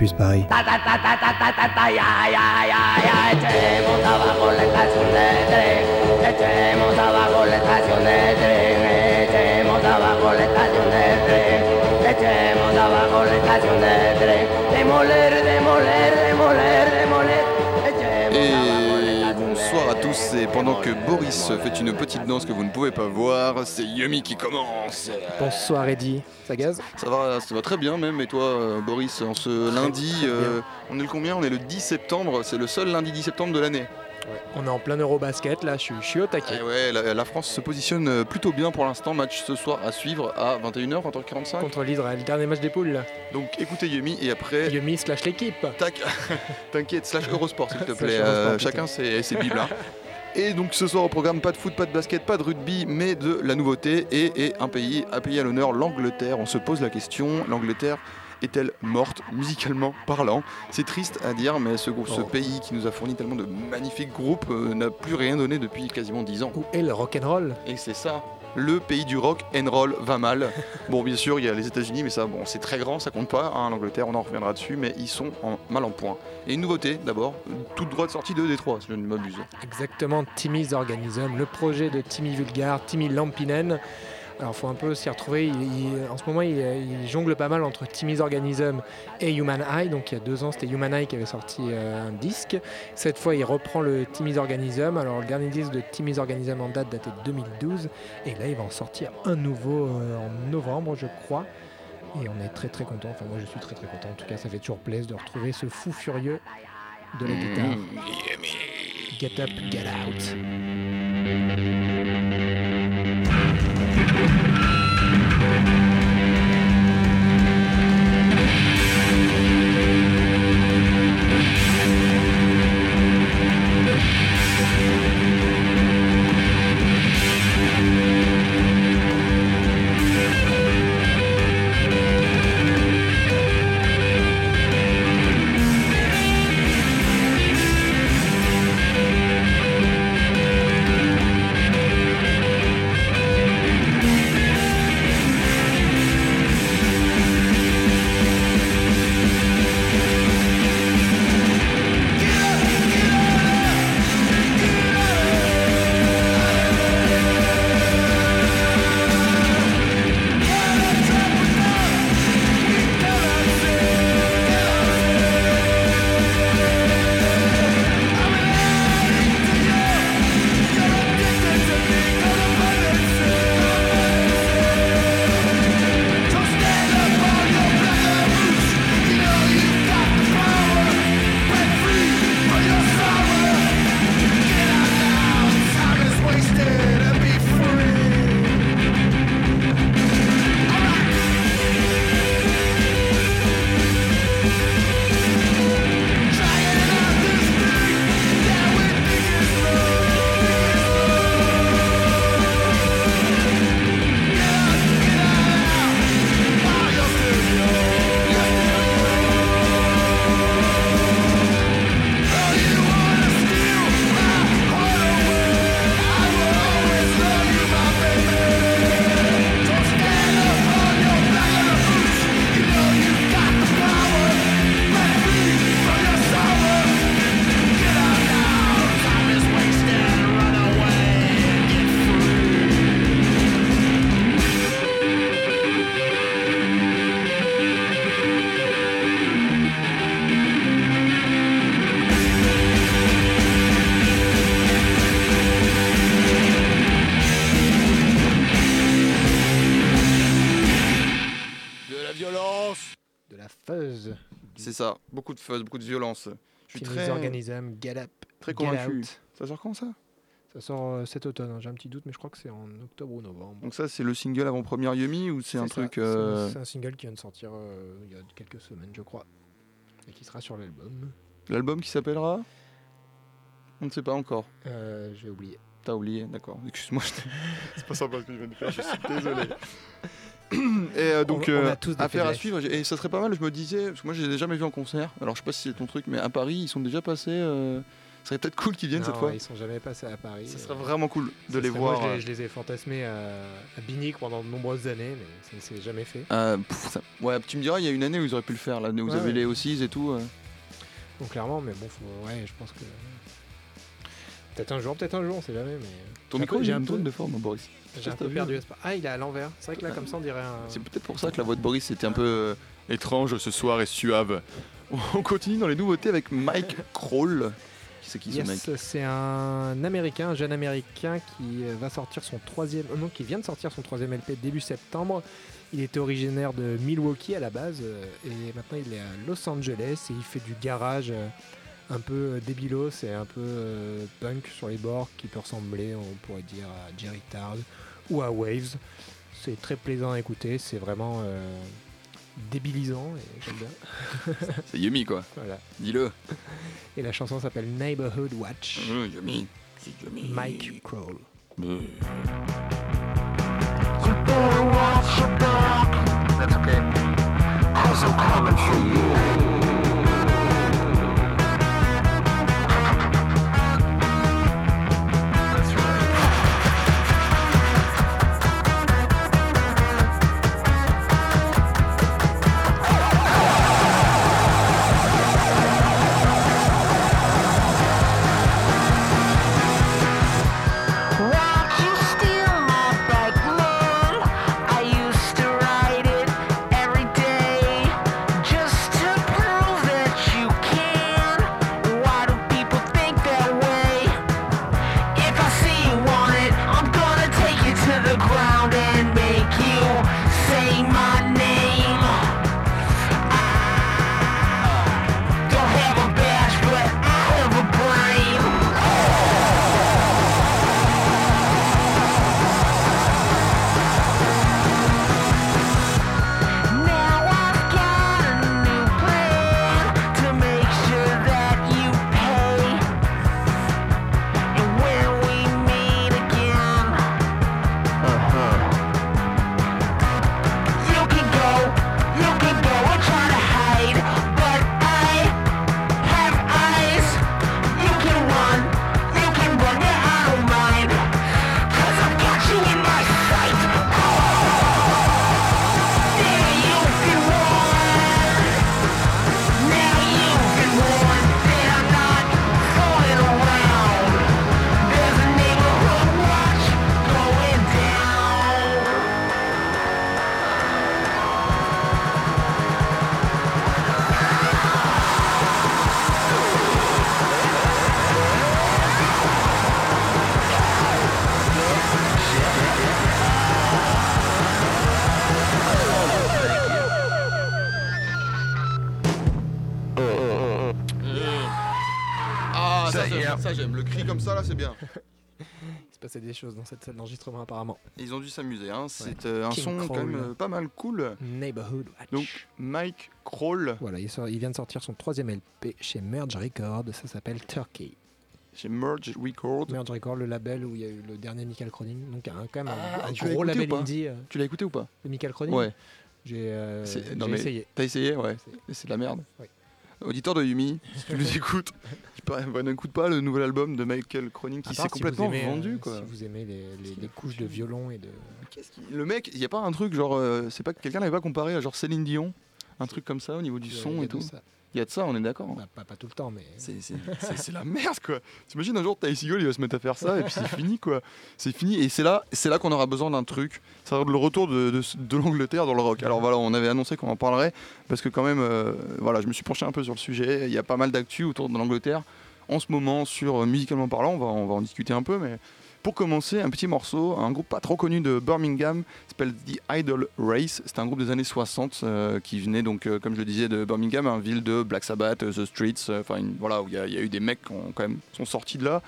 Campus Paris. Echemos abajo la estación de tren, pendant que Boris fait une petite danse que vous ne pouvez pas voir, c'est Yumi qui commence. Bonsoir Eddy, ça gaz Ça va, ça va très bien même, et toi euh, Boris, en ce lundi, euh, on est le combien? On est le 10 septembre, c'est le seul lundi 10 septembre de l'année. On est en plein Eurobasket là, je suis, je suis au taquet. Et ouais, la, la France se positionne euh, plutôt bien pour l'instant, match ce soir à suivre à 21h, 20h45. Contre l'Israël, dernier match des poules là. Donc écoutez Yumi, et après... Yumi slash l'équipe. Tac, t'inquiète, slash Eurosport s'il te plaît, Euh, chacun ses, ses bibles. hein. Et donc ce soir au programme, pas de foot, pas de basket, pas de rugby, mais de la nouveauté et, et un pays, un pays à l'honneur, l'Angleterre. On se pose la question, l'Angleterre est-elle morte musicalement parlant? C'est triste à dire, mais ce, ce Oh. pays qui nous a fourni tellement de magnifiques groupes euh, n'a plus rien donné depuis quasiment 10 ans. Où est le rock'n'roll? Et c'est ça, le pays du rock and roll va mal. Bon, bien sûr, il y a les États-Unis, mais ça, bon, c'est très grand, ça compte pas. hein, L'Angleterre, on en reviendra dessus, mais ils sont en, mal en point. Et une nouveauté, d'abord, toute droite sortie de Détroit, si je ne m'abuse. Exactement, Timmy's Organism, le projet de Timmy Vulgar, Timmy Lampinen. Alors faut un peu s'y retrouver, il- il- en ce moment il, il jongle pas mal entre Timmy's Organism et Human Eye, donc il y a deux ans c'était Human Eye qui avait sorti euh, un disque, cette fois il reprend le Timmy's Organism, alors le dernier disque de Timmy's Organism en date daté de 2012, et là il va en sortir un nouveau euh, en novembre je crois, et on est très très content, enfin moi je suis très très content, en tout cas ça fait toujours plaisir de retrouver ce fou furieux de la guitare. Get up, get out. De fuzz, beaucoup de violence. Je suis très, Organism, Get Up, très convaincu. Ça sort quand ça? Ça sort euh, cet automne, hein, j'ai un petit doute, mais je crois que c'est en octobre ou novembre. Donc ça, c'est le single avant-première Yumi ou c'est un ça, truc... c'est un- euh, C'est un single qui vient de sortir euh, il y a quelques semaines, je crois. Et qui sera sur l'album. L'album qui s'appellera? On ne sait pas encore. Euh, J'ai oublié. T'as oublié, d'accord. Excuse-moi, je t'ai- c'est pas sympa ce que je viens de faire, je suis désolé. Et euh, donc, On- on a euh, tous des affaire à suivre. Et ça serait pas mal, je me disais, parce que moi je les ai jamais vus en concert. Alors je sais pas si c'est ton truc, mais à Paris, ils sont déjà passés euh, Ce serait peut-être cool qu'ils viennent cette Non, fois. Ils sont jamais passés à Paris. Ça euh, serait vraiment cool de ça les voir. Moi, je, les, je les ai fantasmés à, à Binic pendant de nombreuses années, mais ça ne s'est jamais fait. euh, pff, ça- Ouais, tu me diras, il y a une année où ils auraient pu le faire, l'année où vous Ouais, avez ouais. les O6 et tout. euh. Donc clairement, mais bon, faut- ouais, je pense que. Peut-être un jour, peut-être un jour, on sait jamais. Mais Ton J'ai un micro, j'ai un peu- de forme, Boris. j'ai un pas peu perdu hein. espoir. Ah, il est à l'envers. C'est vrai que là, comme ça, on dirait un. C'est peut-être pour ça que la voix de Boris était un peu euh, étrange ce soir et suave. On continue dans les nouveautés avec Mike Kroll. Qui c'est qui ce mec? c'est un américain, un jeune américain qui euh, va sortir son troisième, euh, non, qui vient de sortir son troisième LP début septembre. Il était originaire de Milwaukee à la base euh, et maintenant il est à Los Angeles et il fait du garage euh, un peu euh, débilos et un peu euh, punk sur les bords qui peut ressembler, on pourrait dire, à Jerry Tard ou à Waves. C'est très plaisant à écouter, c'est vraiment euh, débilisant et j'aime bien. C'est Yumi quoi, Voilà. dis-le. Et la chanson s'appelle Neighborhood Watch. Yumi. C'est Yumi. Mike Kroll. Euh. That's okay. Cause I'm coming for you. Des choses dans cette salle d'enregistrement apparemment. Ils ont dû s'amuser. Hein. C'est euh, un King son quand même euh, pas mal cool. Neighborhood Watch. Donc Mike Kroll Voilà, il, sort- il vient de sortir son troisième LP chez Merge Records, ça s'appelle Turkey. chez Merge Records. Merge Records, le label où il y a eu le dernier Michael Cronin, donc un, quand même un, Ah, un tu l'as gros écouté ou label indie euh, Tu l'as écouté ou pas de Michael Cronin. Ouais. J'ai euh, essayé. T'as essayé Ouais. C'est de la merde. Auditeur de Yumi, si tu nous écoutes, bah, n'écoute pas le nouvel album de Michael Cronin qui s'est si complètement aimez, euh, vendu quoi. Si vous aimez les, couches de violon et de. Le mec, il y a pas un truc genre, euh, c'est pas que quelqu'un l'avait pas comparé à genre Céline Dion, un truc comme ça au niveau du son et tout? ça. Il y a de ça, on est d'accord. Bah, pas, pas tout le temps, mais. C'est- la merde quoi. T'imagines un jour Ty Seagull il va se mettre à faire ça et puis c'est fini quoi. C'est fini et c'est là, c'est là qu'on aura besoin d'un truc. Ça va être le retour de, de- de l'Angleterre dans le rock. Alors voilà, on avait annoncé qu'on en parlerait parce que quand même, euh, voilà, je me suis penché un peu sur le sujet. Il y a pas mal d'actu autour de l'Angleterre en ce moment sur euh, musicalement parlant. On va, on va en discuter un peu, mais pour commencer, un petit morceau, un groupe pas trop connu de Birmingham, s'appelle The Idol Race. C'est un groupe des années 60 euh, qui venait donc, euh, comme je le disais, de Birmingham, une ville de Black Sabbath, euh, The Streets, enfin voilà, où il y, a- il y a eu des mecs qui ont, quand même sont sortis de là.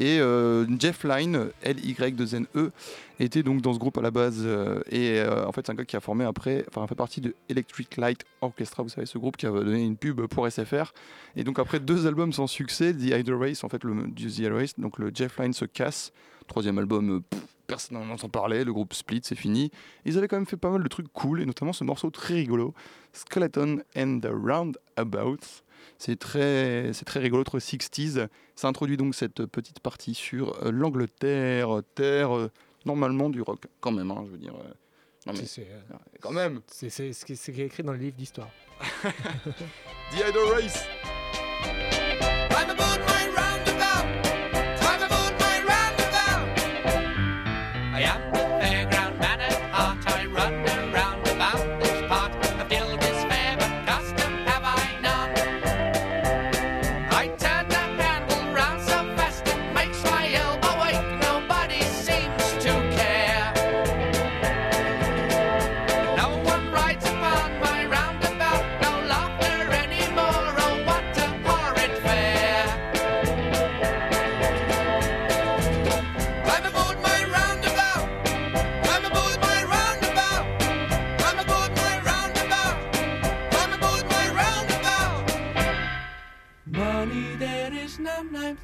Et euh, Jeff Lynne, L-Y-2-N-E, était donc dans ce groupe à la base. euh, et euh, en fait, c'est un gars qui a formé après, enfin, fait partie de Electric Light Orchestra, vous savez, ce groupe qui a donné une pub pour SFR. Et donc, après deux albums sans succès, The Idol Race, en fait, le, The Idol Race, donc le Jeff Lynne se casse. Troisième album, personne n'en entend parler, le groupe split, c'est fini. Ils avaient quand même fait pas mal de trucs cool, et notamment ce morceau très rigolo, Skeleton and the Roundabouts. C'est très, c'est très rigolo, trop 60s. Ça introduit donc cette petite partie sur euh, l'Angleterre, terre euh, normalement du rock, quand même, hein, je veux dire. euh, non mais, C'est- euh, quand même. c'est- ce qui est écrit dans le livre d'histoire. The Idol Race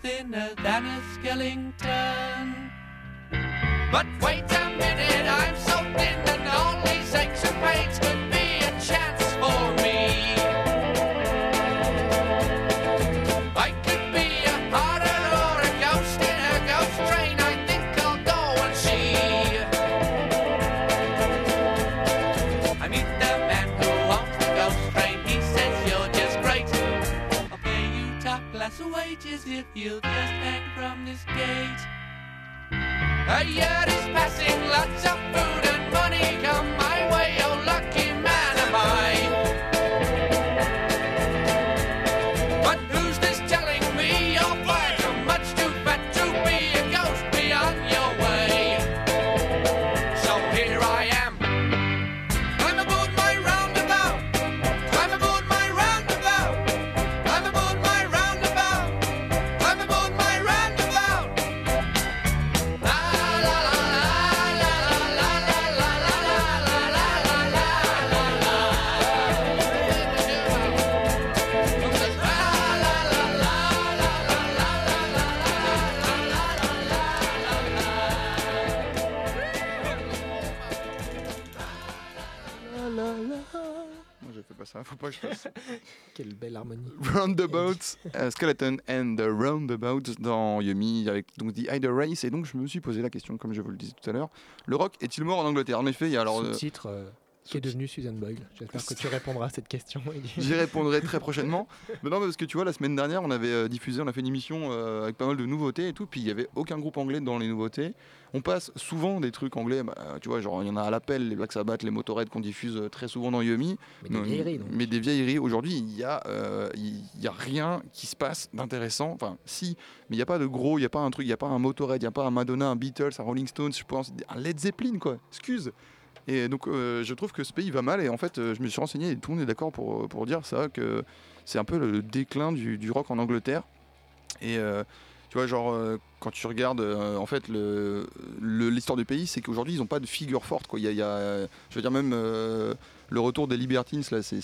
thinner than a skeleton. But wait a minute, I'm riot is passing like Harmonie. Roundabouts, euh, Skeleton and the Roundabouts dans Yumi avec donc The Idol Race. Et donc je me suis posé la question comme je vous le disais tout à l'heure, le rock est-il mort en Angleterre? En effet, il y a alors euh, Sous-titre euh, qui est devenu Susan Boyle. J'espère que tu répondras à cette question. J'y répondrai très prochainement. Mais non, parce que tu vois, la semaine dernière, on avait euh, diffusé, on a fait une émission euh, avec pas mal de nouveautés et tout, puis il y avait aucun groupe anglais dans les nouveautés. On passe souvent des trucs anglais, bah, tu vois, genre il y en a à l'appel, les Black Sabbath, les Motorhead qu'on diffuse euh, très souvent dans Yumi. Mais des vieilleries, donc. Mais des vieilleries. Aujourd'hui, il y a, euh, y a rien qui se passe d'intéressant. Enfin, si, mais il n'y a pas de gros, il n'y a pas un truc, il n'y a pas un Motorhead, il n'y a pas un Madonna, un Beatles, un Rolling Stones, je pense, un Led Zeppelin, quoi. Excuse. Et donc, euh, je trouve que ce pays va mal. Et en fait, euh, je me suis renseigné et tout le monde est d'accord pour, pour dire ça, que c'est un peu le déclin du, du rock en Angleterre. Et euh, tu vois, genre, euh, quand tu regardes, euh, en fait, le- le- l'histoire du pays, c'est qu'aujourd'hui, ils n'ont pas de figure forte. Quoi. Il y a, il y a, je veux dire, même euh, le retour des Libertines, là, c'est,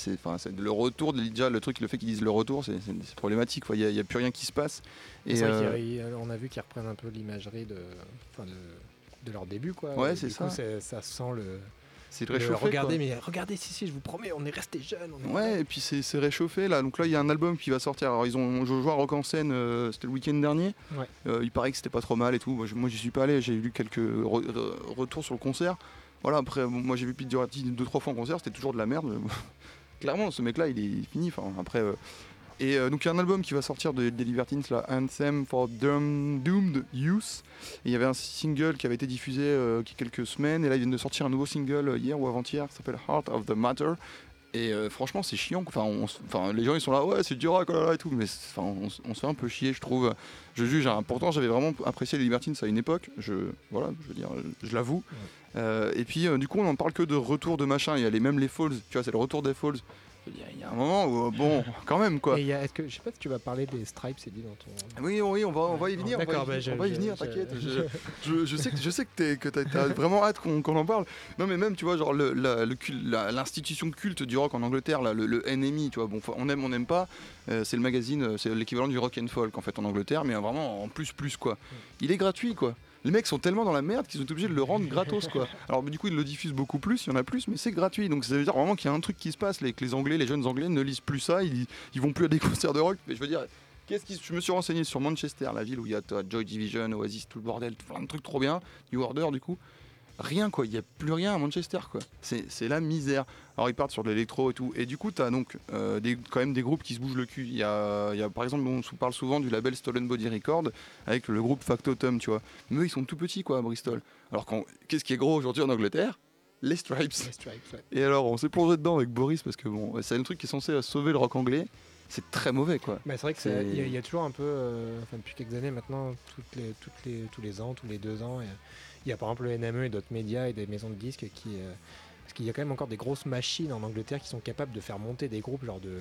le retour, des- déjà, le truc, le fait qu'ils disent le retour, c'est, problématique. quoi. Il n'y a, plus rien qui se passe. Et, vrai y a- on a vu qu'ils reprennent un peu l'imagerie de, de, de leur début. Quoi. Ouais, c'est ça. ça sent le. c'est le réchauffé. regardez, quoi. mais regardez, si, si, je vous promets, on est resté jeunes. on est- Ouais, et puis c'est réchauffé là. Donc là, il y a un album qui va sortir. Alors, ils ont joué à Rock en scène, euh, c'était le week-end dernier. Ouais. Euh, il paraît que c'était pas trop mal et tout. Moi, j'y suis pas allé. J'ai lu quelques re- re- retours sur le concert. Voilà, après, moi, j'ai vu Pete Doherty deux, trois fois en concert. C'était toujours de la merde. Clairement, ce mec-là, il est fini. Enfin, après. euh, Et euh, donc, il y a un album qui va sortir de, des Libertines, là, Anthem for Doom- Doomed Youth. Et il y avait un single qui avait été diffusé euh, il y a quelques semaines. Et là, ils viennent de sortir un nouveau single euh, hier ou avant-hier qui s'appelle Heart of the Matter. Et euh, franchement, c'est chiant. Enfin, on s- enfin, les gens ils sont là, ouais, c'est du rock, oh là là, et tout. Mais enfin, on, on se fait un peu chier, je trouve. Je juge. hein. Pourtant, j'avais vraiment apprécié les Libertines à une époque. Je, voilà, je veux dire, je, l'avoue. Euh, et puis, euh, du coup, on en parle que de retour de machin. Il y a les, même les Falls. Tu vois, c'est le retour des Falls. Il y a un moment où, euh, bon, quand même, quoi. Et a- est-ce que, je sais pas si tu vas parler des stripes, c'est dit dans ton. Oui, oui, on va, on va y venir. on va y D'accord, bah, on va y venir, t'inquiète. Je, je- je sais que, je sais que, t'es- que t'as, vraiment hâte qu'on, qu'on en parle. Non, mais même, tu vois, genre le, le l'institution culte du rock en Angleterre, là, le, le NME, tu vois, bon, on aime, on n'aime pas. euh, c'est le magazine, euh, c'est l'équivalent du rock and folk en fait en Angleterre, mais vraiment en plus, plus quoi. Il est gratuit quoi. Les mecs sont tellement dans la merde qu'ils sont obligés de le rendre gratos quoi. Alors du coup ils le diffusent beaucoup plus, il y en a plus, mais c'est gratuit. Donc ça veut dire vraiment qu'il y a un truc qui se passe, les- que les Anglais, les jeunes Anglais ne lisent plus ça, ils, ils vont plus à des concerts de rock. Mais je veux dire, qu'est-ce qui, je me suis renseigné sur Manchester, la ville où il y a Joy Division, Oasis, tout le bordel, plein de trucs trop bien, New Order du coup. Rien quoi, il n'y a plus rien à Manchester quoi. C'est la misère. Alors ils partent sur de l'électro et tout. Et du coup, tu as donc euh, des, quand même des groupes qui se bougent le cul. Il y a, y a, par exemple, on parle souvent du label Stolen Body Record avec le groupe Factotum, tu vois. Mais eux, ils sont tout petits quoi à Bristol. Alors qu'est-ce qui est gros aujourd'hui en Angleterre? Les Stripes. Les Stripes, ouais. Et alors on s'est plongé dedans avec Boris parce que bon, c'est un truc qui est censé sauver le rock anglais. C'est très mauvais quoi. Bah, c'est vrai que C'est- c'est- il y, y a toujours un peu, euh, enfin depuis quelques années maintenant, toutes les, toutes les, tous les ans, tous les deux ans, euh, il y a par exemple le NME et d'autres médias et des maisons de disques qui, euh, parce qu'il y a quand même encore des grosses machines en Angleterre qui sont capables de faire monter des groupes genre de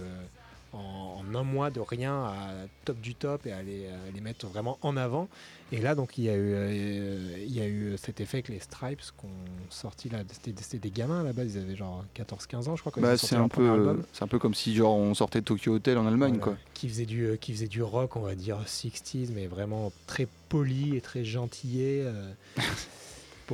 en, en un mois de rien à top du top et à les, à les mettre vraiment en avant. Et là donc il y a eu, euh, il y a eu cet effet que les Stripes qui ont sorti là, c'était des gamins là-bas, ils avaient genre 14-15 ans je crois. Bah, c'est un peu, un comme si genre on sortait de Tokyo Hotel en Allemagne Voilà, quoi. Qui faisait, du, euh, qui faisait du rock, on va dire 60s, mais vraiment très poli et très gentillé. euh,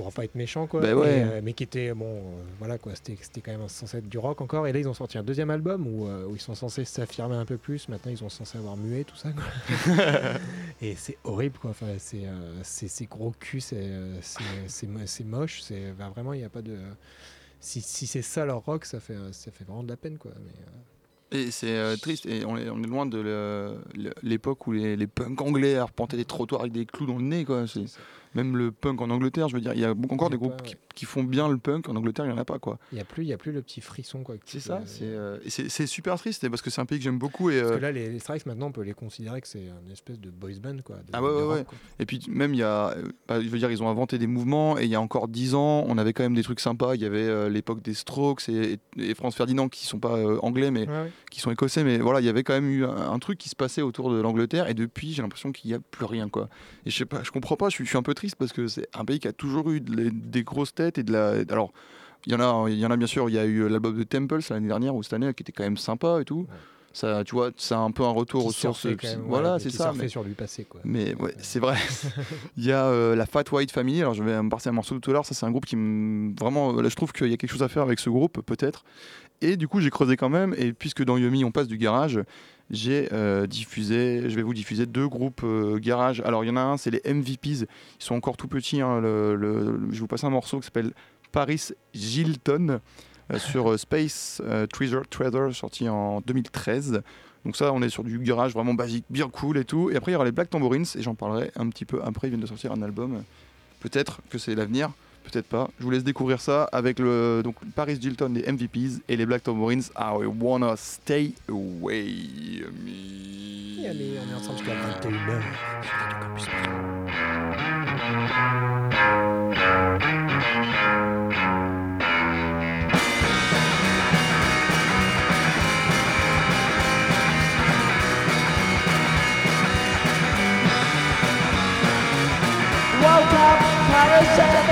pour pas être méchant, quoi. Bah ouais. Et, euh, mais qui était, bon, euh, voilà, quoi. C'était c'était quand même censé être du rock encore. Et là, ils ont sorti un deuxième album où, euh, où ils sont censés s'affirmer un peu plus. Maintenant, ils sont censés avoir muet, tout ça, quoi. et c'est horrible, quoi. Enfin, c'est c'est- c'est gros cul, c'est c'est- c'est mo- c'est moche. C'est bah, vraiment, il n'y a pas de. Si, si c'est ça leur rock, ça fait, ça fait vraiment de la peine, quoi. Mais, Et c'est euh, triste, et on est, on est loin de l'époque où les, les punks anglais arpentaient des trottoirs avec des clous dans le nez. Quoi. Même le punk en Angleterre, je veux dire, il y a encore des a groupes pas, qui, ouais. qui font bien le punk. En Angleterre, il n'y en a pas. quoi. Il n'y a, plus- y a plus le petit frisson, quoi. C'est ça, euh, c'est super triste, parce que c'est un pays que j'aime beaucoup. Et, Parce euh, que là, les, les Strikes, maintenant, on peut les considérer que c'est une espèce de boys band, quoi. de- Ah ouais, ouais, rock, ouais. quoi. Et puis même il y a, euh, bah, je veux dire, ils ont inventé des mouvements et il y a encore dix ans, on avait quand même des trucs sympas. Il y avait euh, l'époque des Strokes et, et France Ferdinand qui sont pas euh, anglais mais ouais. Qui sont écossais, mais voilà, il y avait quand même eu un, un truc qui se passait autour de l'Angleterre et depuis j'ai l'impression qu'il n'y a plus rien quoi. Et je sais pas, je comprends pas, je suis, je suis un peu triste parce que c'est un pays qui a toujours eu de- des grosses têtes et de la, alors. Il y, en a, il y en a bien sûr, il y a eu l'album de Temples l'année dernière ou cette année qui était quand même sympa et tout. Ouais. Ça, tu vois, c'est un peu un retour Qui aux sources. même, voilà, ouais, c'est ça. mais- sur du passé, quoi. mais ouais, euh, c'est vrai. Il y a euh, la Fat White Family. Alors je vais me passer un morceau tout à l'heure. Ça c'est un groupe qui me vraiment. Là je trouve qu'il y a quelque chose à faire avec ce groupe peut-être. Et du coup j'ai creusé quand même. Et puisque dans Yumi on passe du garage, j'ai euh, diffusé. Je vais vous diffuser deux groupes euh, garage. Alors il y en a un, c'est les MVPs. Ils sont encore tout petits. hein. Le- je vais vous passer un morceau qui s'appelle Paris Gilton euh, sur euh, Space Treasure Treasure sorti en 2013. Donc ça, on est sur du garage vraiment basique, bien cool et tout. Et après, il y aura les Black Tambourines, et j'en parlerai un petit peu après. Ils viennent de sortir un album. Peut-être que c'est l'avenir, peut-être pas. Je vous laisse découvrir ça avec le donc Paris Gilton des MVPs et les Black Tambourines. I wanna stay away. me. Et allez, on est ensemble jusqu'à 21h. sur Radio Campus Paris. Woke up tired,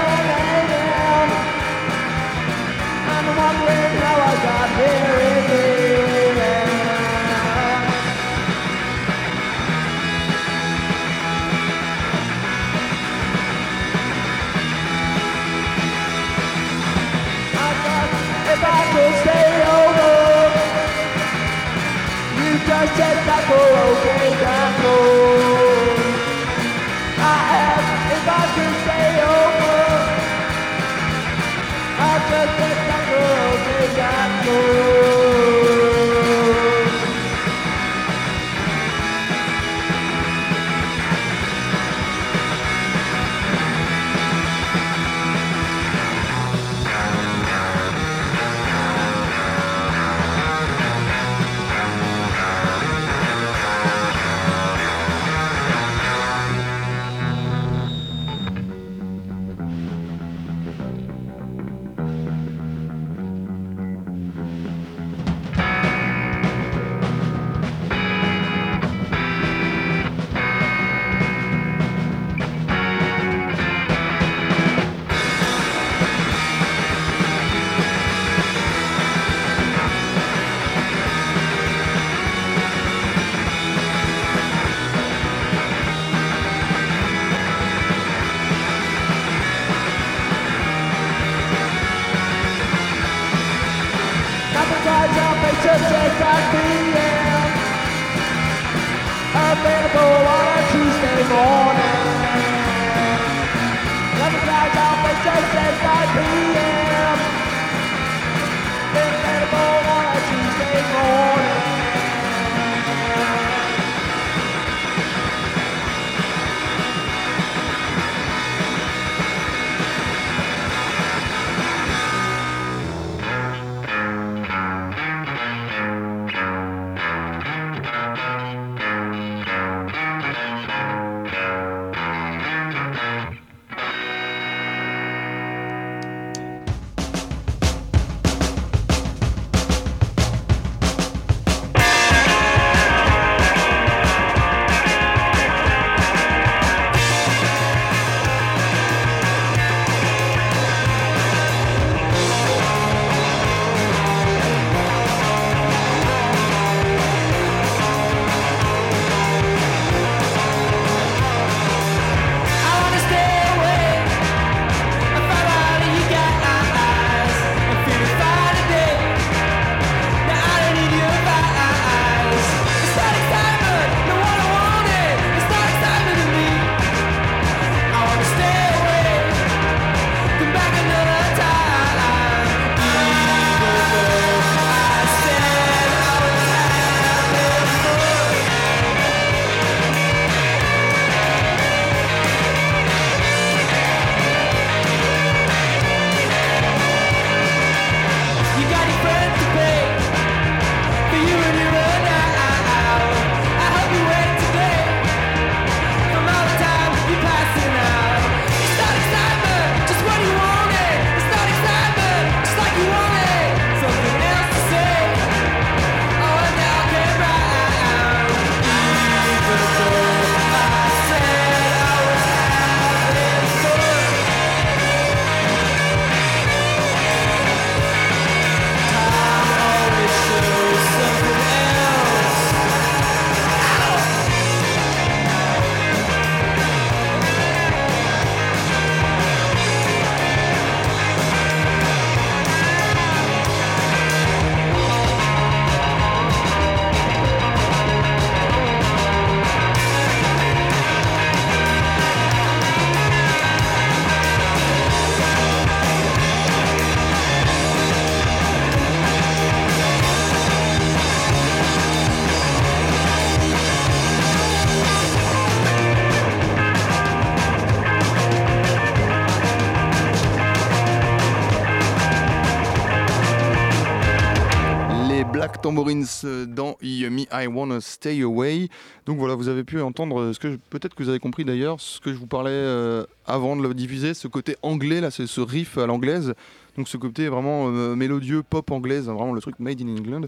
I Wanna Stay Away. Donc voilà, vous avez pu entendre ce que peut-être que vous avez compris d'ailleurs, ce que je vous parlais euh, avant de le diffuser, ce côté anglais là, c'est ce riff à l'anglaise. Donc ce côté vraiment euh, mélodieux, pop anglaise, hein, vraiment le truc made in England,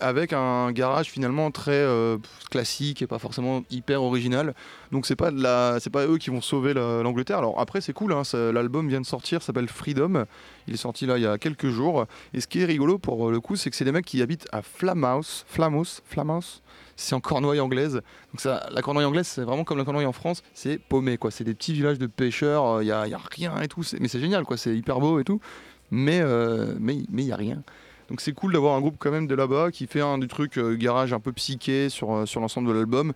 avec un garage finalement très euh, classique et pas forcément hyper original. Donc c'est pas pas eux qui vont sauver la- l'Angleterre. Alors après c'est cool, hein, l'album vient de sortir, s'appelle Freedom. Il est sorti là il y a quelques jours. Et ce qui est rigolo pour euh, le coup, c'est que c'est des mecs qui habitent à Flamhouse, Flamhouse, Flamhouse. C'est en Cornouaille anglaise. Donc la Cornouaille anglaise, c'est vraiment comme la Cornouaille en France, c'est paumé quoi. C'est des petits villages de pêcheurs. Il y, a, y a rien et tout. Mais c'est génial quoi. C'est hyper beau et tout. Mais euh, mais il y a rien. Donc c'est cool d'avoir un groupe quand même de là-bas qui fait un du truc euh, garage un peu psyché sur, euh, sur l'ensemble de l'album.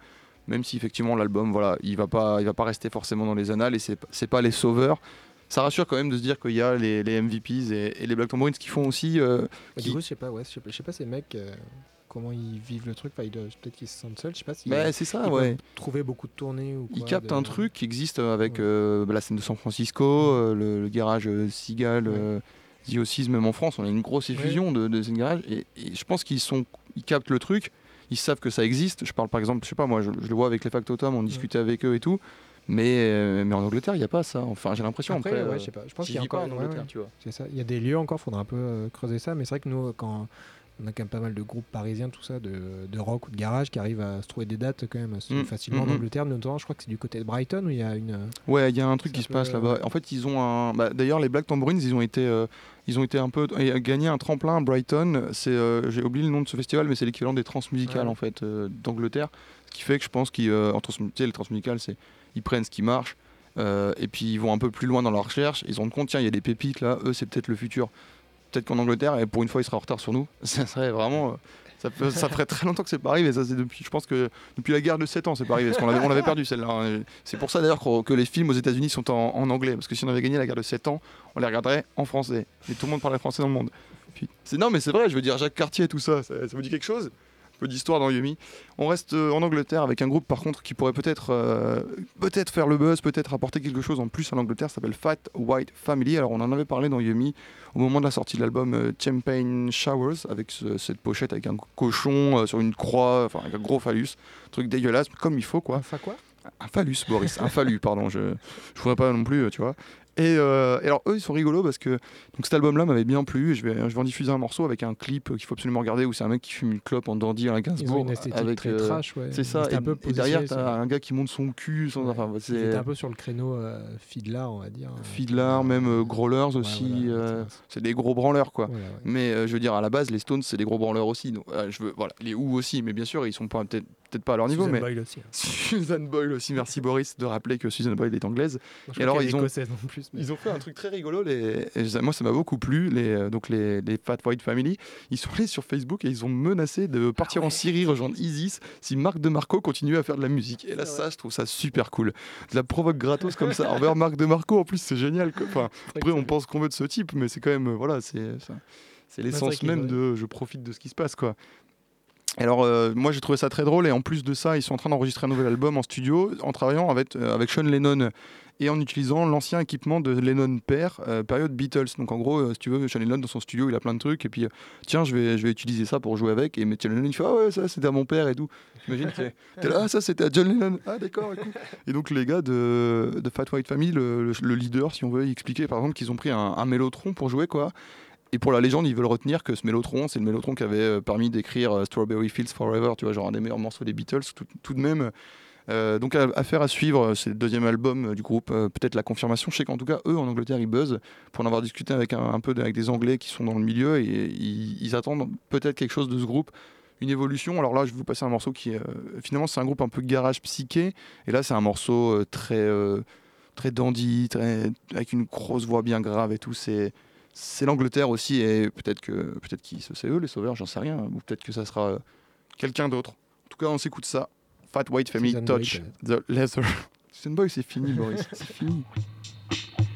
Même si effectivement l'album, voilà, il va pas, il va pas rester forcément dans les annales et c'est pas les sauveurs. Ça rassure quand même de se dire qu'il y a les, les MVPs et, et les Black Tambourines qui font aussi. euh, Bah, qui- Du coup, je sais pas, ouais, je sais pas, je sais pas ces mecs, euh, comment ils vivent le truc. Enfin, peut-être qu'ils se sentent seuls, je sais pas si bah, c'est ça, ils ouais. trouver beaucoup de tournées ou Ils captent de- un truc qui existe avec Ouais. euh, bah, la scène de San Francisco, le, le garage Seagal, Ouais. Même en France, on a une grosse effusion de, de ces garages et, et je pense qu'ils sont, ils captent le truc, ils savent que ça existe. Je parle par exemple, je sais pas moi, je, je le vois avec les Factotum, on discutait avec eux et tout, mais, euh, mais en Angleterre, il n'y a pas ça. Enfin, j'ai l'impression Après, après. ouais, euh, je sais pas. Je pense qu'il y a encore en Angleterre, ouais, tu vois. C'est ça. Il y a des lieux encore, faudra un peu euh, creuser ça. Mais c'est vrai que nous, quand on a quand même pas mal de groupes parisiens, tout ça, de, de rock ou de garage, qui arrivent à se trouver des dates quand même assez Mm, facilement mm, en mm. Angleterre. Notamment, je crois que c'est du côté de Brighton où il y a une. Ouais, il y a un truc qui un se peu, passe là-bas. En fait, ils ont un. bah, D'ailleurs, les Black Tambourines, ils ont été, euh, ils ont été un peu gagné un tremplin à Brighton. C'est, euh, j'ai oublié le nom de ce festival, mais c'est l'équivalent des transmusicales Ouais. en fait euh, d'Angleterre. Ce qui fait que je pense qu'ils, en trans- les transmusicales, c'est ils prennent ce qui marche euh, et puis ils vont un peu plus loin dans leur recherche. Ils se rendent compte, tiens, il y a des pépites là. Eux, c'est peut-être le futur. Peut-être qu'en Angleterre, et pour une fois, ils seraient en retard sur nous. Ça serait vraiment. euh, Ça, ça ferait très longtemps que c'est pas arrivé. Ça, c'est depuis, je pense que depuis la guerre de 7 ans, c'est pas arrivé. Parce qu'on l'avait, on l'avait perdu celle-là. hein. C'est pour ça d'ailleurs que les films aux États-Unis sont en, anglais. Parce que si on avait gagné la guerre de 7 ans, on les regarderait en français. Et tout le monde parlait français dans le monde. C'est, non, mais c'est vrai, je veux dire, Jacques Cartier, tout ça, ça, vous dit quelque chose? Peu d'histoire dans Yumi. On reste euh, en Angleterre avec un groupe par contre qui pourrait peut-être euh, peut-être faire le buzz, peut-être apporter quelque chose en plus à l'Angleterre, ça s'appelle Fat White Family. Alors on en avait parlé dans Yumi au moment de la sortie de l'album euh, Champagne Showers avec ce- cette pochette avec un cochon sur une croix, enfin avec un gros phallus, truc dégueulasse, comme il faut quoi. Enfin quoi? Un phallus, Boris, un phallus, pardon, je je voudrais pas non plus, tu vois. Et, euh, et alors eux ils sont rigolos parce que donc cet album là m'avait bien plu et je vais, je vais en diffuser un morceau avec un clip qu'il faut absolument regarder où c'est un mec qui fume une clope en dandy à la Gainsbourg une avec très euh, trash, ouais. c'est ça et, un peu et derrière t'as un gars qui monte son cul sans Ouais. enfin Ils c'est un peu sur le créneau euh, Fiddler, on va dire. Fiddler même euh, Growlers Ouais, aussi voilà, c'est des gros branleurs quoi mais je veux dire à la base les Stones c'est des gros branleurs aussi donc je veux voilà les Who aussi mais bien sûr ils sont pas peut-être peut-être pas à leur niveau Susan mais Boyle aussi. hein. Susan Boyle aussi merci Boris de rappeler que Susan Boyle est anglaise Non, Et alors, ils ont- en plus. mais- Ils ont fait un truc très rigolo, les... et moi ça m'a beaucoup plu, les, euh, donc les, les Fat White Family. Ils sont allés sur Facebook et ils ont menacé de Ah partir en Syrie rejoindre ISIS si Marc DeMarco continuait à faire de la musique. Et là, ça, je trouve ça super cool. De la provoque gratos comme ça envers Marc DeMarco, en plus, c'est génial. quoi. Enfin, après, on pense qu'on veut de ce type, mais c'est quand même, euh, voilà, c'est c'est vrai l'essence même de je profite de ce qui se passe, quoi. Alors euh, moi j'ai trouvé ça très drôle et en plus de ça ils sont en train d'enregistrer un nouvel album en studio en travaillant avec, euh, avec Sean Lennon et en utilisant l'ancien équipement de Lennon père euh, période Beatles. Donc en gros si tu veux Sean Lennon dans son studio il a plein de trucs et puis tiens je vais, je vais utiliser ça pour jouer avec. Et mais Sean Lennon il fait ah ouais ça c'était à mon père et tout. T'imagines t'es t'es là ah ça c'était à John Lennon. Ah d'accord et, donc les gars de, Fat White Family le, le- le leader si on veut il expliquait par exemple qu'ils ont pris un, un mélotron pour jouer quoi et pour la légende, ils veulent retenir que ce mélotron, c'est le mélotron qui avait euh, permis d'écrire euh, Strawberry Fields Forever, tu vois, genre un des meilleurs morceaux des Beatles, tout, de même. Euh, donc, affaire à suivre, c'est le deuxième album du groupe, peut-être la confirmation. Je sais qu'en tout cas, eux, en Angleterre, ils buzzent. Pour en avoir discuté avec un, peu avec des Anglais qui sont dans le milieu, et ils, attendent peut-être quelque chose de ce groupe, une évolution. Alors là, je vais vous passer un morceau qui finalement, c'est un groupe un peu garage psyché, et là, c'est un morceau très. très dandy, avec une grosse voix bien grave et tout. C'est c'est l'Angleterre aussi et peut-être que peut-être qu'ils c'est eux les sauveurs, j'en sais rien, ou peut-être que ça sera euh, quelqu'un d'autre. En tout cas, on s'écoute ça. Fat White Family Touch the Leather. Susan Boy, c'est fini, Boris, c'est fini.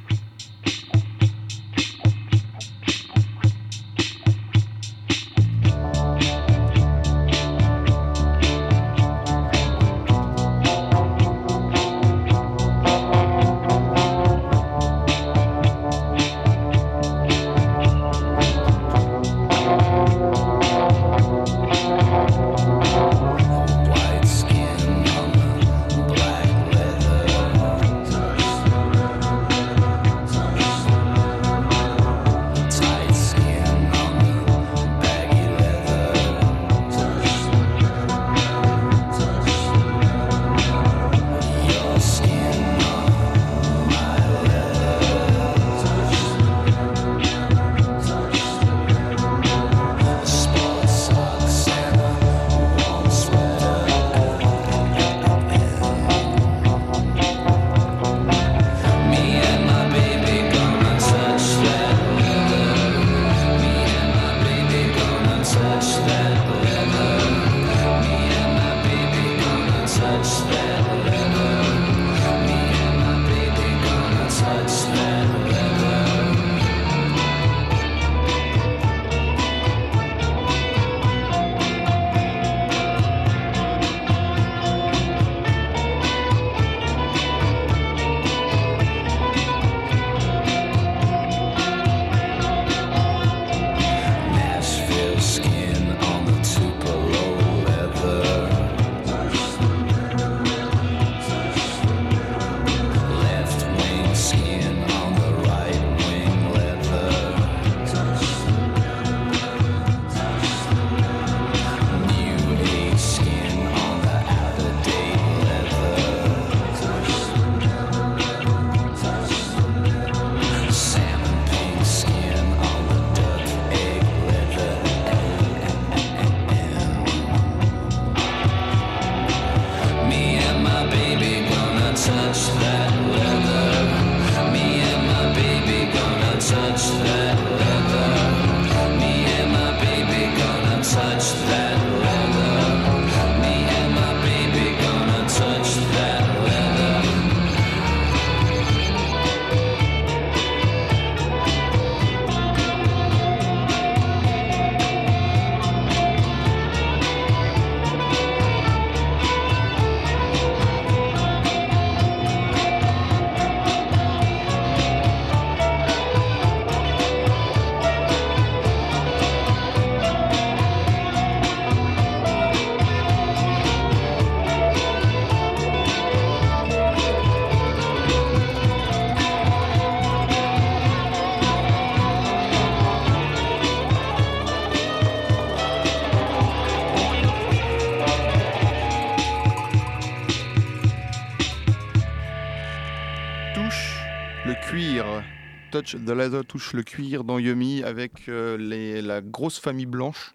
Leather touche le cuir dans Yumi avec euh, la grosse famille blanche.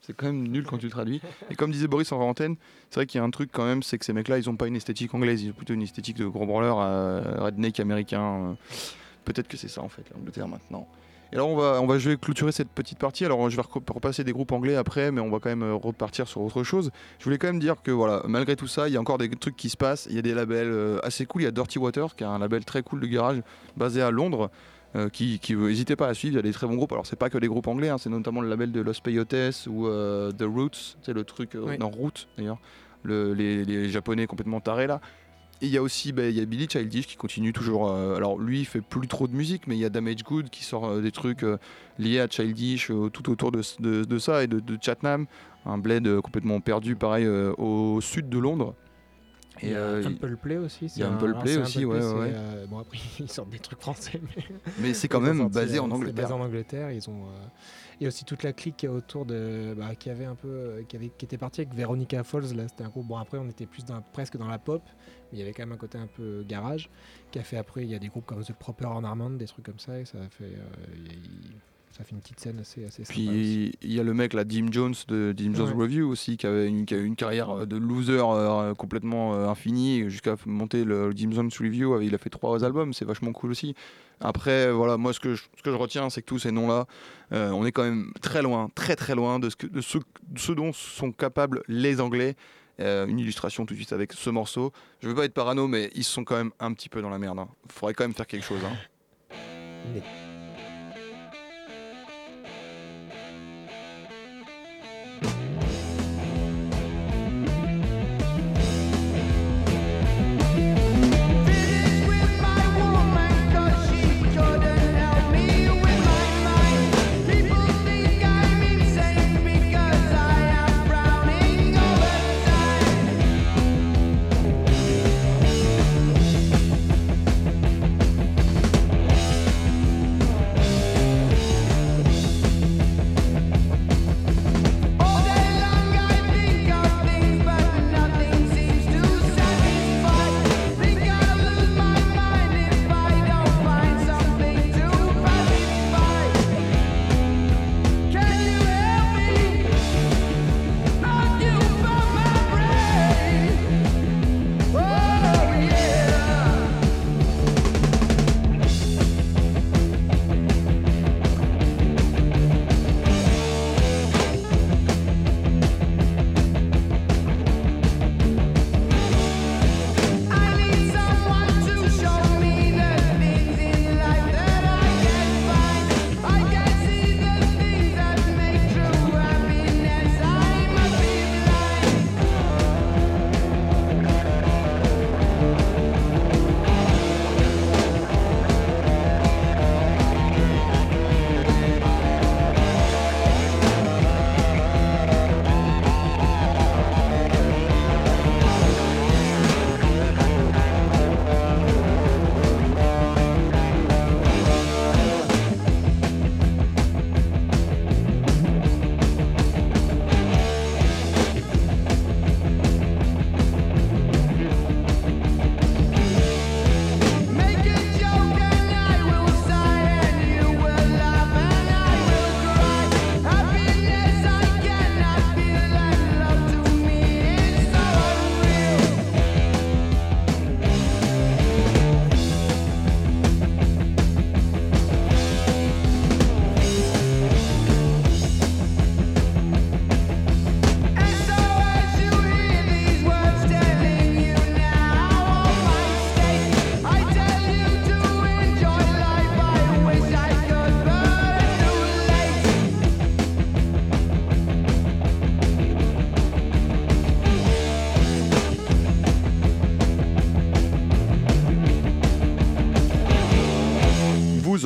C'est quand même nul quand tu traduis. Et comme disait Boris en antenne, c'est vrai qu'il y a un truc quand même, c'est que ces mecs-là, ils ont pas une esthétique anglaise, ils ont plutôt une esthétique de gros branleurs euh, redneck américain. euh. Peut-être que c'est ça en fait, l'Angleterre maintenant. Et alors on va, je vais clôturer cette petite partie. Alors je vais repasser des groupes anglais après, mais on va quand même euh, repartir sur autre chose. Je voulais quand même dire que voilà, malgré tout ça, il y a encore des trucs qui se passent. Il y a des labels assez cool. Il y a Dirty Water, qui est un label très cool de garage basé à Londres. Euh, qui, qui n'hésitez pas à suivre, il y a des très bons groupes. Alors, c'est pas que des groupes anglais, hein, c'est notamment le label de Los Peyotes ou euh, The Roots, c'est le truc, euh, Oui. non, Root d'ailleurs, le- les, les japonais complètement tarés là. Et il y a aussi bah, y a Billy Childish qui continue toujours. euh, alors, lui, il fait plus trop de musique, mais il y a Damage Good qui sort euh, des trucs euh, liés à Childish euh, tout autour de, de- de ça et de, de Chatnam, un bled euh, complètement perdu, pareil, euh, au sud de Londres. Il y a euh, Humble Play aussi. il y a c'est un- Humble Play aussi, ouais, Play, euh, bon, après, ils sortent des trucs français, mais. mais c'est quand même sorti, basé euh, en Angleterre. basé en Angleterre. Ils ont. euh, Il y a aussi toute la clique autour de. bah, qui avait un peu. euh, Qui, avait, qui était partie avec Veronica Falls. Là, c'était un groupe. Bon, après, on était plus dans, presque dans la pop. Mais il y avait quand même un côté un peu garage. Qui a fait après. Il y a des groupes comme The Proper Ornament, des trucs comme ça. Et ça a fait. Ça fait une petite scène assez, assez sympa. Puis il y a le mec là, Jim Jones de Jim Jones Ouais. Review aussi, qui avait une, qui a eu une carrière euh, de loser euh, complètement euh, infinie jusqu'à monter le Jim Jones Review. Il a fait trois albums, c'est vachement cool aussi. Après, voilà, moi ce que je, ce que je retiens, c'est que tous ces noms-là, euh, on est quand même très loin, très très loin de ce, que, de ce, de ce dont sont capables les Anglais. Euh, une illustration tout de suite avec ce morceau. Je veux pas être parano, mais ils sont quand même un petit peu dans la merde. Il faudrait quand même faire quelque chose. hein. with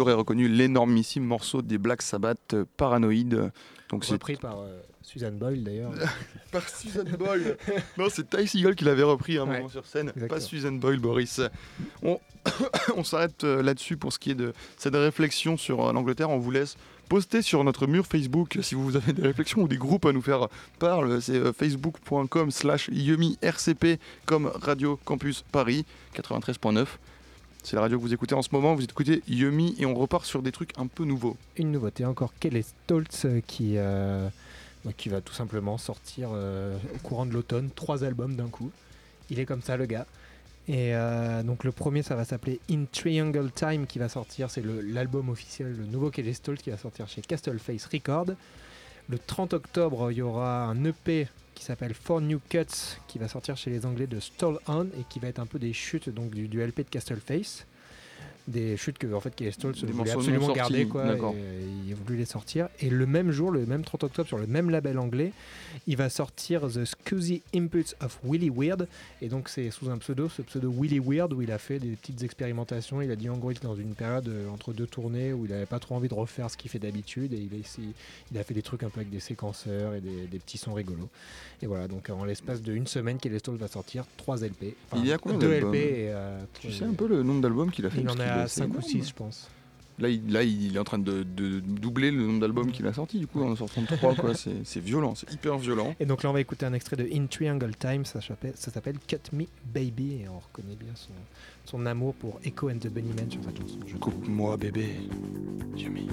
aurez reconnu l'énormissime morceau des Black Sabbath euh, Paranoid. Donc c'est Repris par euh, Susan Boyle d'ailleurs. par Susan Boyle. non, c'est Ty Seagull qui l'avait repris à un Ouais, moment sur scène, exactement. pas Susan Boyle, Boris. On, on s'arrête euh, là-dessus pour ce qui est de cette réflexion sur euh, l'Angleterre. On vous laisse poster sur notre mur Facebook si vous avez des réflexions ou des groupes à nous faire part. C'est facebook.com slash yumircp comme Radio Campus Paris 93.9. C'est la radio que vous écoutez en ce moment. Vous écoutez Yumi et on repart sur des trucs un peu nouveaux. Une nouveauté encore, Kelly Stoltz euh, qui, euh, qui va tout simplement sortir euh, au courant de l'automne trois albums d'un coup. Il est comme ça le gars. Et donc le premier ça va s'appeler In Triangle Time qui va sortir, c'est l'album officiel, le nouveau Kelly Stoltz qui va sortir chez Castle Face Records. Le 30 octobre il y aura un EP qui s'appelle Four New Cuts qui va sortir chez les anglais de Stall On et qui va être un peu des chutes donc du, du LP de Castle Face. Des chutes que en fait Kelly Stoltz Des voulait absolument sortis, garder quoi. et il a voulu les sortir. Et le même jour, le même 30 octobre, sur le même label anglais, il va sortir The Scuzzy Inputs of Willy Weird. Et donc c'est sous un pseudo, ce pseudo Willy Weird, où il a fait des petites expérimentations. Il a dit en gros, il était dans une période euh, entre deux tournées où il n'avait pas trop envie de refaire ce qu'il fait d'habitude. Et il a, essayé- il a fait des trucs un peu avec des séquenceurs et des, des petits sons rigolos. Et voilà, donc en l'espace d'une semaine, Kelly Stoltz va sortir 3 LP. Enfin, Il y a combien deux d'albums LP et. euh, Tu sais un peu le nombre d'albums qu'il a fait Il en à assez 5 ou énorme. 6, je pense. Là, il, là, il est en train de, de doubler le nombre d'albums qu'il a sorti. Du coup, en sortant de 3, quoi. C'est c'est violent, c'est hyper violent. Et donc là, on va écouter un extrait de In Triangle Time, ça s'appelle ça s'appelle Cut Me Baby, et on reconnaît bien son, son amour pour Echo and the Bunnymen sur cette chanson. Coupe-moi, bébé. Yumi.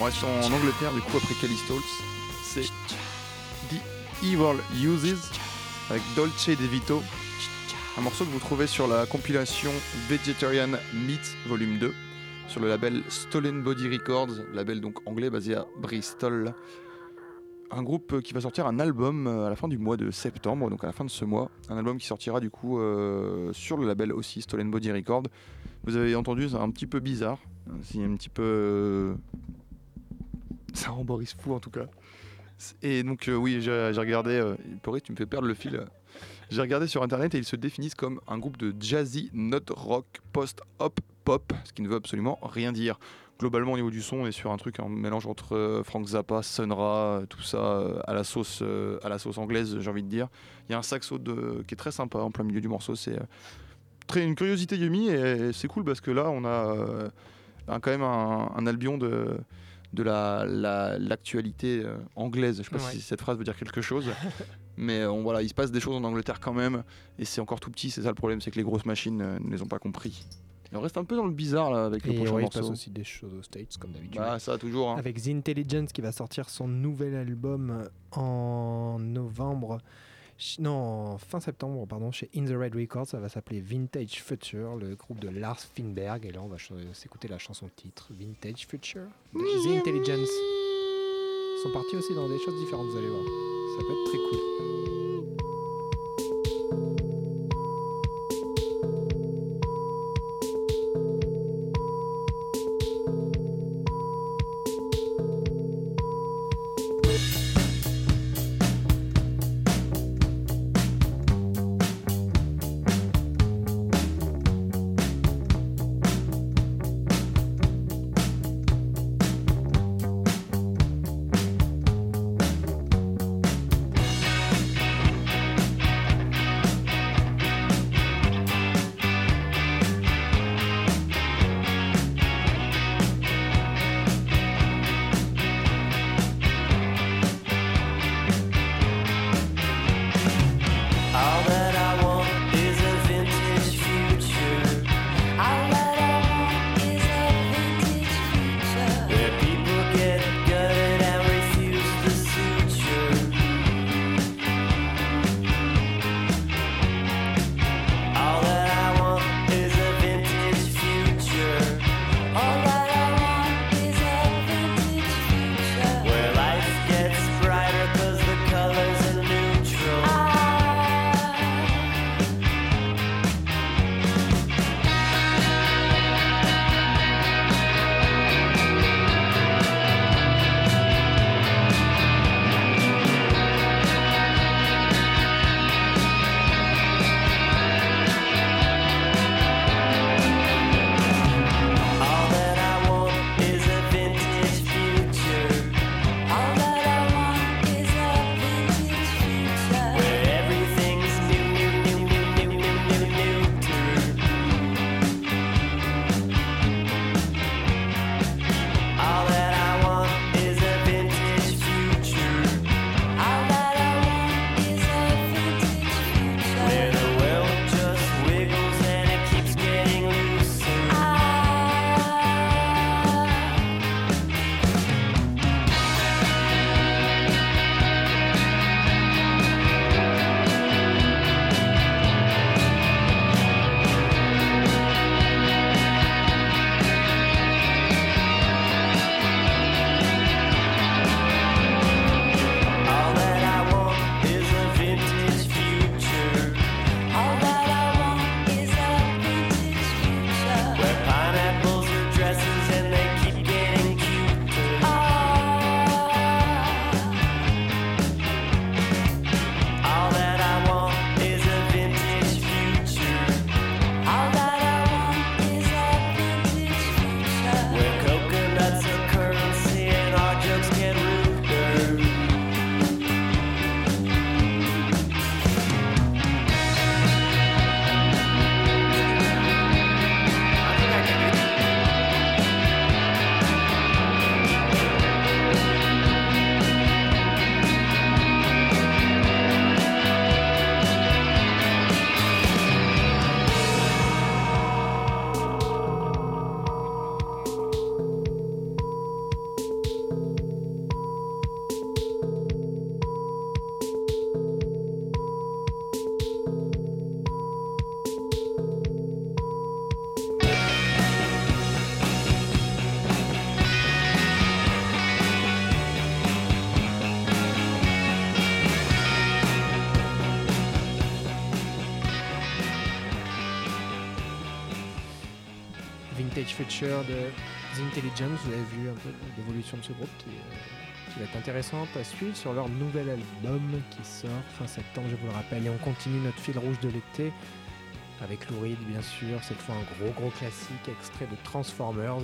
On reste en Angleterre, du coup, après Callisto, c'est The Evil Uses avec Dolce De Vito. Un morceau que vous trouvez sur la compilation Vegetarian Meat Volume 2 sur le label Stolen Body Records, label donc anglais basé à Bristol. Un groupe qui va sortir un album euh, à la fin du mois de septembre, donc à la fin de ce mois. Un album qui sortira du coup euh, sur le label aussi Stolen Body Records. Vous avez entendu, c'est un petit peu bizarre. C'est un petit peu. euh, Ça rend Boris fou en tout cas. Et donc, euh, oui, j'ai regardé. Euh, Boris, tu me fais perdre le fil. J'ai regardé sur internet et ils se définissent comme un groupe de jazzy, not rock, post-hop, pop, ce qui ne veut absolument rien dire. Globalement, au niveau du son, on est sur un truc, un mélange entre euh, Frank Zappa, Sun Ra, tout ça à la sauce, à la sauce anglaise, j'ai envie de dire. Il y a un saxo qui est très sympa en plein milieu du morceau. C'est très une curiosité Yumi et c'est cool parce que là, on a quand même un, un albion de de la la- l'actualité euh, anglaise. Je sais pas Ouais. si cette phrase veut dire quelque chose, mais euh, on, voilà, il se passe des choses en Angleterre quand même et c'est encore tout petit. C'est ça le problème, c'est que les grosses machines euh, ne les ont pas compris. Et on reste un peu dans le bizarre là avec le Et prochain ouais, il se passe morceau. aussi des choses aux States, comme d'habitude. Bah ça toujours. hein. Avec The Intelligence qui va sortir son nouvel album en novembre. Non, fin septembre, pardon, chez In the Red Records. Ça va s'appeler Vintage Future, le groupe de Lars Finberg. Et là, on va s'écouter la chanson titre Vintage Future de The Intelligence. Ils sont partis aussi dans des choses différentes, vous allez voir. Ça peut être très cool. Future de The Intelligence. Vous avez vu un peu l'évolution de ce groupe qui, euh, qui va être intéressante à suivre sur leur nouvel album qui sort fin septembre, je vous le rappelle. Et on continue notre fil rouge de l'été avec Lou bien sûr. Cette fois, un gros, gros classique extrait de Transformers.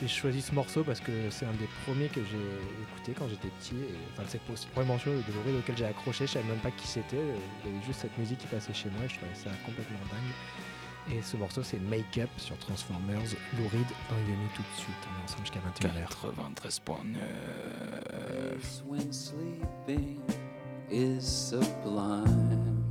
J'ai choisi ce morceau parce que c'est un des premiers que j'ai écouté quand j'étais petit. Et, enfin, c'est le premier morceau de Lou auquel j'ai accroché. Je savais même pas qui c'était. Il y avait juste cette musique qui passait chez moi et je trouvais ça complètement dingue. Et ce morceau, c'est Make Up sur Transformers. Lou Reed dans Yumi tout de suite. On est ensemble jusqu'à 21h. 93.9.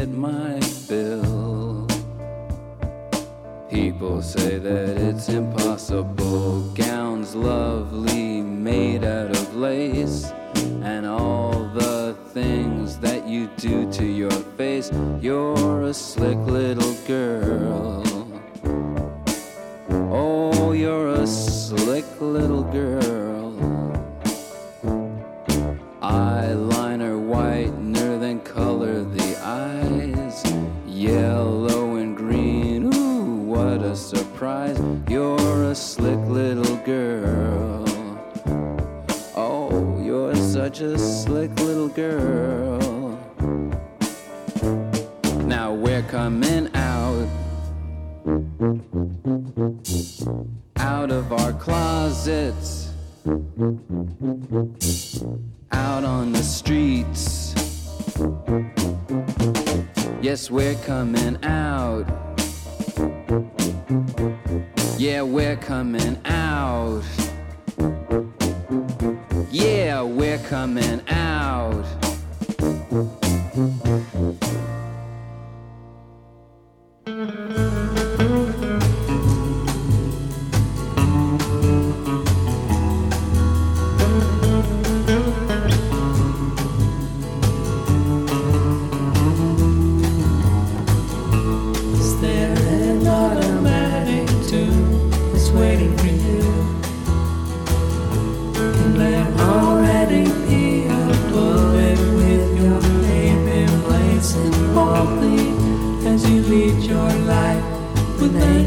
get my fill. People say that it's impossible. Gowns lovely, made out of lace. And all the things that you do to your face. You're a slick little girl. A slick little girl. Now we're coming out. Out of our closets. Out on the streets. Yes, we're coming out. Yeah, we're coming out. Yeah, we're coming out.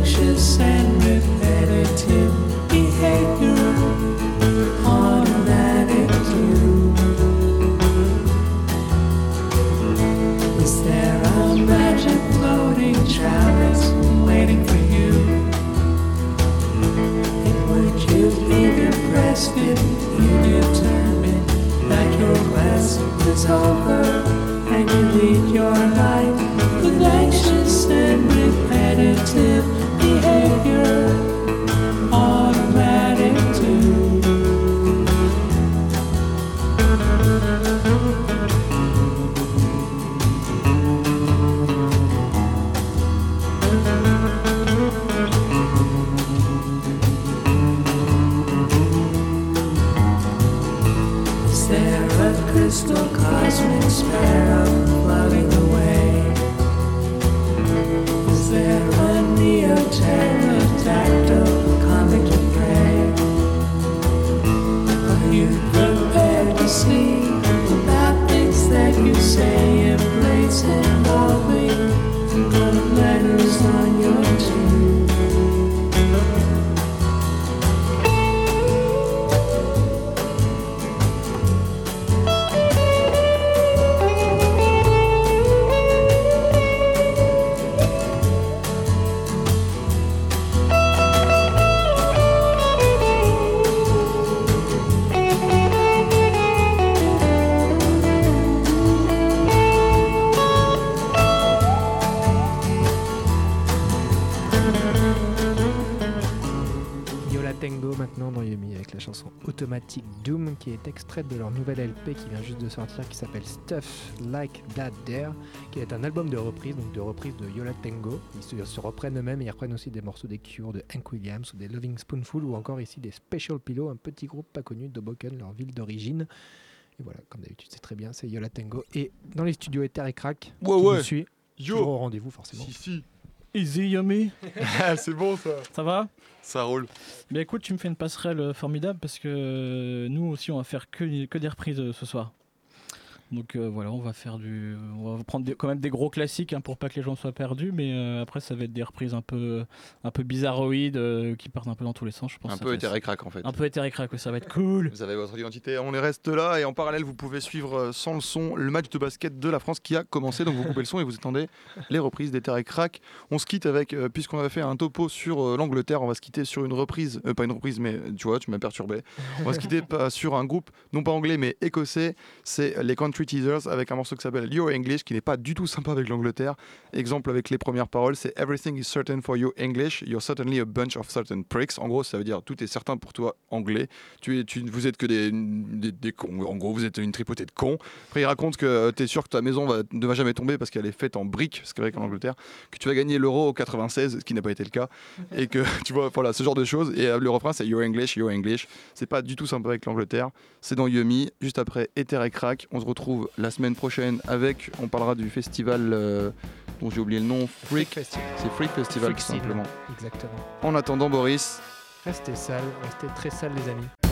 Anxious and Doom qui est extraite de leur nouvelle LP qui vient juste de sortir qui s'appelle Stuff Like That There qui est un album de reprise, donc de reprise de Yola Tango. Ils se, se reprennent eux-mêmes et ils reprennent aussi des morceaux des Cure, de Hank Williams ou des Loving Spoonful ou encore ici des Special Pillow, un petit groupe pas connu d'Hoboken, leur ville d'origine. Et voilà, comme d'habitude, c'est très bien, c'est Yola Tango. Et dans les studios Ether et Crack, Ouais, qui ouais. nous suit, Yo. toujours au rendez-vous forcément. Si, si. Easy Yummy, Ah, c'est bon ça. ça va? Ça roule. Mais écoute, tu me fais une passerelle euh, formidable parce que euh, nous aussi, on va faire que, que des reprises euh, ce soir. Donc euh, voilà, on va faire du, on va prendre des- quand même des gros classiques hein, pour pas que les gens soient perdus, mais euh, après ça va être des reprises un peu, un peu bizarroïdes euh, qui partent un peu dans tous les sens. Je pense Un peu va- éthéré crack en fait. un peu éthéré crack, ouais, ça va être cool. Vous avez votre identité, on les reste là et en parallèle vous pouvez suivre sans le son le match de basket de la France qui a commencé donc vous coupez le son et vous attendez les reprises des Terre et Crack. On se quitte avec, puisqu'on avait fait un topo sur l'Angleterre, on va se quitter sur une reprise, euh, pas une reprise mais tu vois tu m'as perturbé. On va se quitter sur un groupe non pas anglais mais écossais, c'est les Country Teasers avec un morceau qui s'appelle Your English qui n'est pas du tout sympa avec l'Angleterre. Exemple avec les premières paroles c'est Everything is certain for you English, you're certainly a bunch of certain pricks. En gros ça veut dire tout est certain pour toi anglais tu es, tu, vous êtes que des, des, des cons. En gros, vous êtes une tripotée de cons. Après, il raconte que tu es sûr que ta maison va, ne va jamais tomber parce qu'elle est faite en briques, parce que c'est vrai qu'en Angleterre, que tu vas gagner l'euro au 96, ce qui n'a pas été le cas, et que tu vois, voilà, ce genre de choses. Et euh, le refrain, c'est Your English, Your English. C'est pas du tout sympa avec l'Angleterre. C'est dans Yumi, juste après Ether et Crack. On se retrouve la semaine prochaine avec, on parlera du festival euh, dont j'ai oublié le nom, Freak. Festival. C'est Freak Festival, Freak tout simplement. Exactement. En attendant, Boris, Restez sales, restez très sales les amis.